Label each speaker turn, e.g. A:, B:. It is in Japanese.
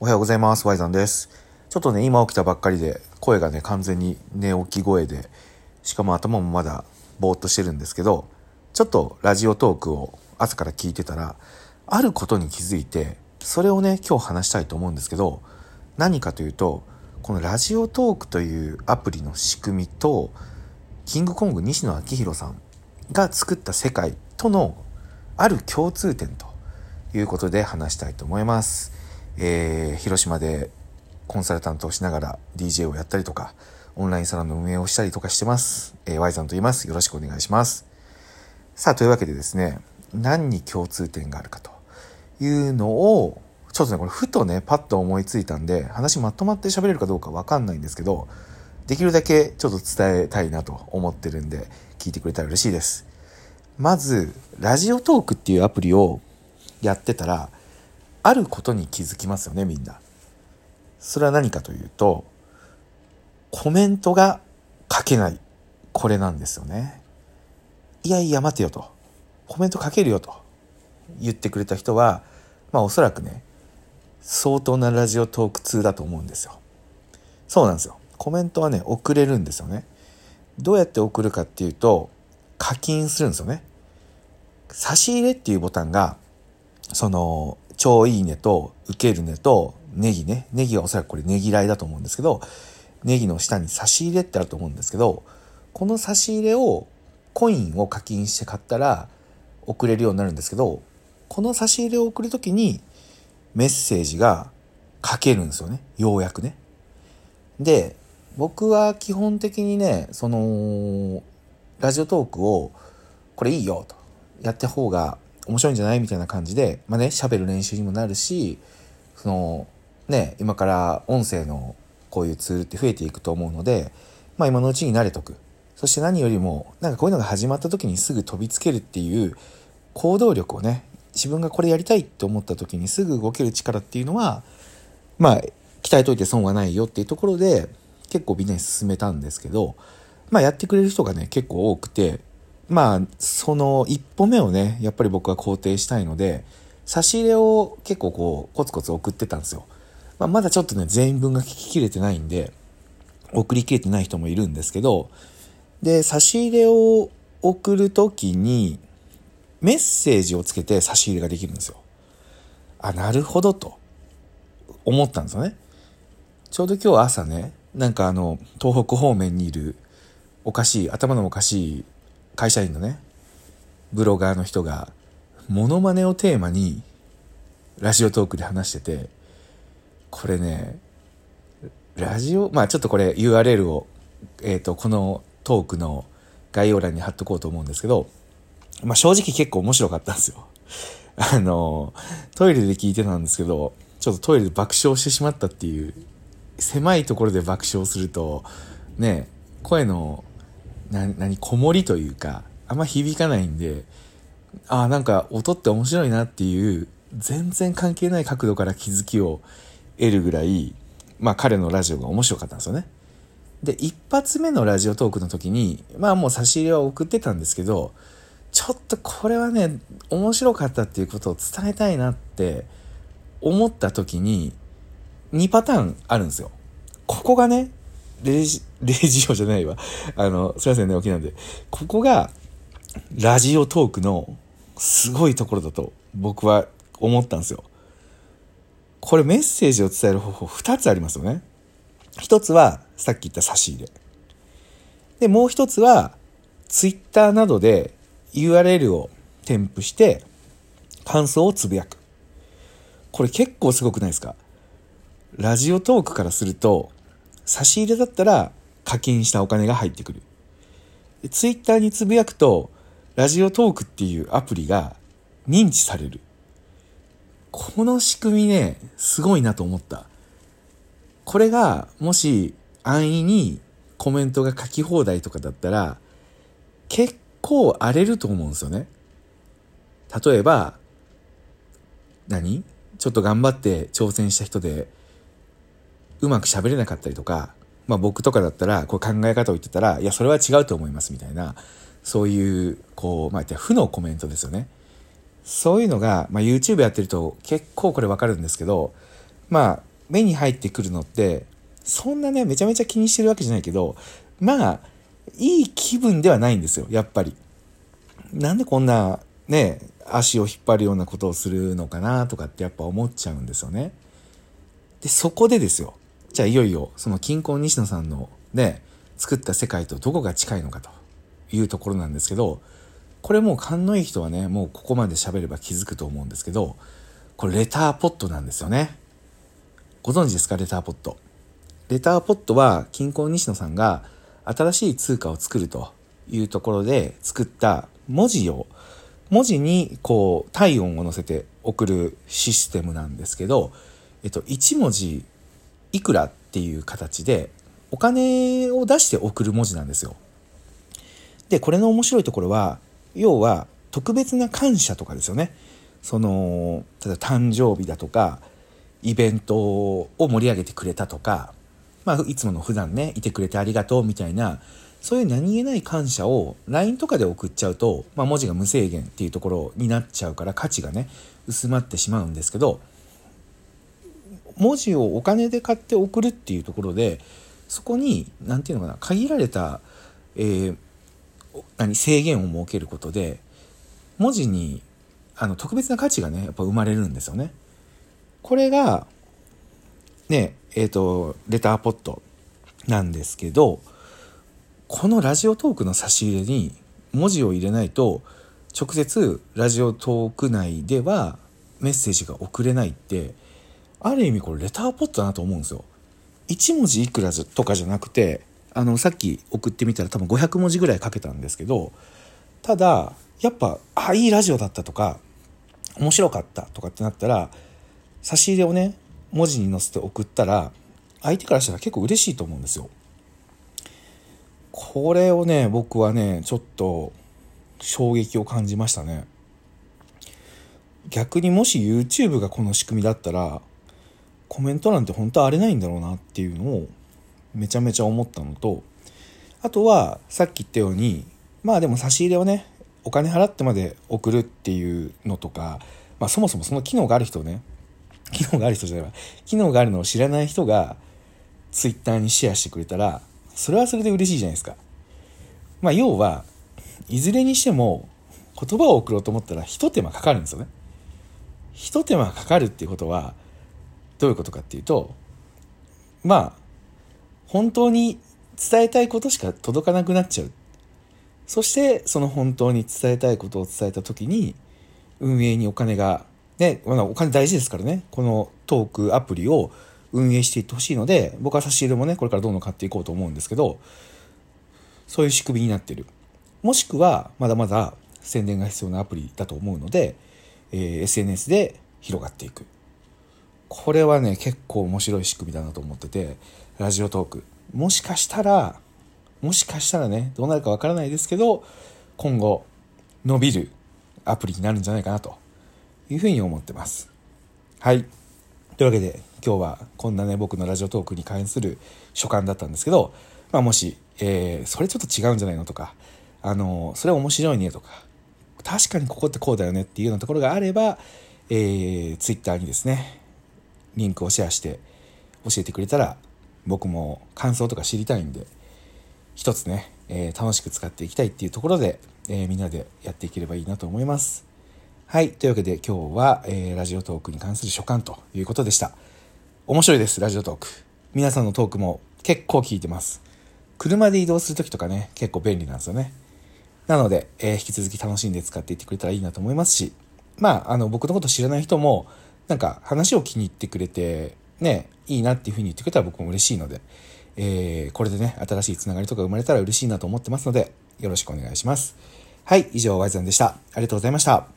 A: おはようございます。ワイザンです。ちょっとね、今起きたばっかりで、声がね、完全に寝起き声で、しかも頭もまだぼーっとしてるんですけど、ちょっとラジオトークを朝から聞いてたら、あることに気づいて、それをね、今日話したいと思うんですけど、何かというと、このラジオトークというアプリの仕組みと、キングコング西野昭弘さんが作った世界とのある共通点ということで話したいと思います。えー広島でコンサルタントをしながら DJ をやったりとか、オンラインサロンの運営をしたりとかしてます。えー、Y さんと言います。よろしくお願いします。さあ、というわけでですね、何に共通点があるかというのを、ちょっとね、これふとね、パッと思いついたんで、話まとまって喋れるかどうかわかんないんですけど、できるだけちょっと伝えたいなと思ってるんで、聞いてくれたら嬉しいです。まず、ラジオトークっていうアプリをやってたら、あることに気づきますよね、みんな。それは何かというと、コメントが書けない。これなんですよね。いやいや、待てよと。コメント書けるよと言ってくれた人は、まあおそらくね、相当なラジオトーク通だと思うんですよ。そうなんですよ。コメントはね、送れるんですよね。どうやって送るかっていうと、課金するんですよね。差し入れっていうボタンが、その、超いいねと、受けるねと、ネギね。ネギはおそらくこれネギ来だと思うんですけど、ネギの下に差し入れってあると思うんですけど、この差し入れを、コインを課金して買ったら、送れるようになるんですけど、この差し入れを送るときに、メッセージが書けるんですよね。ようやくね。で、僕は基本的にね、その、ラジオトークを、これいいよと、やった方が面白いんじゃない？みたいな感じで、まあね、喋る練習にもなるし、その、ね、今から音声のこういうツールって増えていくと思うので、まあ今のうちに慣れとく。そして何よりも、なんかこういうのが始まった時にすぐ飛びつけるっていう行動力をね、自分がこれやりたいって思った時にすぐ動ける力っていうのは、まあ、鍛えといて損はないよっていうところで、結構みんなに勧めたんですけど、まあやってくれる人がね、結構多くて、まあ、その一歩目をね、やっぱり僕は肯定したいので、差し入れを結構こう、コツコツ送ってたんですよ。まあ、まだちょっとね、全員分が聞ききれてないんで、送りきれてない人もいるんですけど、で、差し入れを送るときに、メッセージをつけて差し入れができるんですよ。あ、なるほどと、思ったんですよね。ちょうど今日朝ね、なんかあの、東北方面にいる、おかしい、頭のおかしい会社員のね、ブロガーの人が、モノマネをテーマに、ラジオトークで話してて、これね、ラジオ、まあちょっとこれ URL を、えっ、と、このトークの概要欄に貼っとこうと思うんですけど、まあ正直結構面白かったんですよ。あの、トイレで聞いてたんですけど、ちょっとトイレで爆笑してしまったっていう、狭いところで爆笑すると、ね、声の、な、何、こもりというか、あんま響かないんで、ああ、なんか音って面白いなっていう、全然関係ない角度から気づきを得るぐらい、まあ彼のラジオが面白かったんですよね。で、一発目のラジオトークの時に、まあもう差し入れは送ってたんですけど、ちょっとこれはね、面白かったっていうことを伝えたいなって思った時に、2パターンあるんですよ。ここがね、レジ、レジオじゃないわ。あの、すいませんね、沖縄で。ここが、ラジオトークのすごいところだと僕は思ったんですよ。これメッセージを伝える方法2つありますよね。一つはさっき言った差し入れ。で、もう一つはツイッターなどで URL を添付して感想をつぶやく。これ結構すごくないですか？ラジオトークからすると差し入れだったら課金したお金が入ってくる。ツイッターにつぶやくとラジオトークっていうアプリが認知される。この仕組みね、すごいなと思った。これが、もし安易にコメントが書き放題とかだったら、結構荒れると思うんですよね。例えば、何？ちょっと頑張って挑戦した人で、うまく喋れなかったりとか、まあ僕とかだったら、こう考え方を言ってたら、いや、それは違うと思いますみたいな、そういう、こう、まあ、負のコメントですよね。そういうのが、まあ、YouTube やってると結構これわかるんですけど、まあ、目に入ってくるのって、そんなね、めちゃめちゃ気にしてるわけじゃないけど、まあ、いい気分ではないんですよ、やっぱり。なんでこんな、ね、足を引っ張るようなことをするのかなとかってやっぱ思っちゃうんですよね。で、そこでですよ。じゃあいよいよ、その金婚西野さんのね、作った世界とどこが近いのかというところなんですけど、これもう勘のいい人はね、もうここまで喋れば気づくと思うんですけど、これレターポットなんですよね。ご存知ですか？レターポット。レターポットは金婚西野さんが新しい通貨を作るというところで作った文字を、文字にこう体温を乗せて送るシステムなんですけど、えっと、1文字いくらっていう形でお金を出して送る文字なんですよ。で、これの面白いところは、要は特別な感謝とかですよね。その、例えば誕生日だとか、イベントを盛り上げてくれたとか、まあ、いつもの普段ね、いてくれてありがとうみたいな、そういう何気ない感謝を LINE とかで送っちゃうと、まあ、文字が無制限っていうところになっちゃうから価値がね、薄まってしまうんですけど、文字をお金で買って送るっていうところで、そこに、何て言うのかな、限られた、えー、何、制限を設けることで、文字に、あの、特別な価値がね、やっぱ生まれるんですよね。これが、ね、えっ、ー、と、レターポットなんですけど、このラジオトークの差し入れに文字を入れないと直接ラジオトーク内ではメッセージが送れないってある意味これレターポットだなと思うんですよ。1文字いくらとかじゃなくてあのさっき送ってみたら多分500文字ぐらいかけたんですけどただやっぱあいいラジオだったとか面白かったとかってなったら差し入れをね文字に載せて送ったら相手からしたら結構嬉しいと思うんですよ。これをね、僕はね、ちょっと衝撃を感じましたね。逆にもし YouTube がこの仕組みだったら、コメント欄って本当は荒れないんだろうなっていうのをめちゃめちゃ思ったのと、あとはさっき言ったように、まあでも差し入れをね、お金払ってまで送るっていうのとか、まあそもそもその機能がある人ね、機能がある人じゃないわ、機能があるのを知らない人が Twitter にシェアしてくれたら、それはそれで嬉しいじゃないですか。まあ、要は、いずれにしても、言葉を送ろうと思ったら一手間かかるんですよね。一手間かかるっていうことは、どういうことかっていうと、まあ、本当に伝えたいことしか届かなくなっちゃう。そして、その本当に伝えたいことを伝えたときに、運営にお金が、ね、まあ、お金大事ですからね、このトークアプリを運営していってほしいので、僕は差し入れもね、これからどんどん買っていこうと思うんですけど、そういう仕組みになってる。もしくは、まだまだ宣伝が必要なアプリだと思うので、えー、SNS で広がっていく。これはね、結構面白い仕組みだなと思ってて、ラジオトーク。もしかしたら、もしかしたらね、どうなるかわからないですけど、今後、伸びるアプリになるんじゃないかなというふうに思ってます。はい。というわけで、今日はこんなね、僕のラジオトークに関する所感だったんですけど、まあもし、えー、それちょっと違うんじゃないのとか、あの、それ面白いねとか、確かにここってこうだよねっていうようなところがあれば、えー、ツイッターにですね、リンクをシェアして教えてくれたら、僕も感想とか知りたいんで、一つね、えー、楽しく使っていきたいっていうところで、えー、みんなでやっていければいいなと思います。はい。というわけで今日は、えー、ラジオトークに関する所感ということでした。面白いです、ラジオトーク。皆さんのトークも結構聞いてます。車で移動するときとかね、結構便利なんですよね。なので、えー、引き続き楽しんで使っていってくれたらいいなと思いますし、まあ、あの、僕のこと知らない人も、なんか話を気に入ってくれて、ね、いいなっていうふうに言ってくれたら僕も嬉しいので、えー、これでね、新しいつながりとか生まれたら嬉しいなと思ってますので、よろしくお願いします。はい、以上、ワイザンでした。ありがとうございました。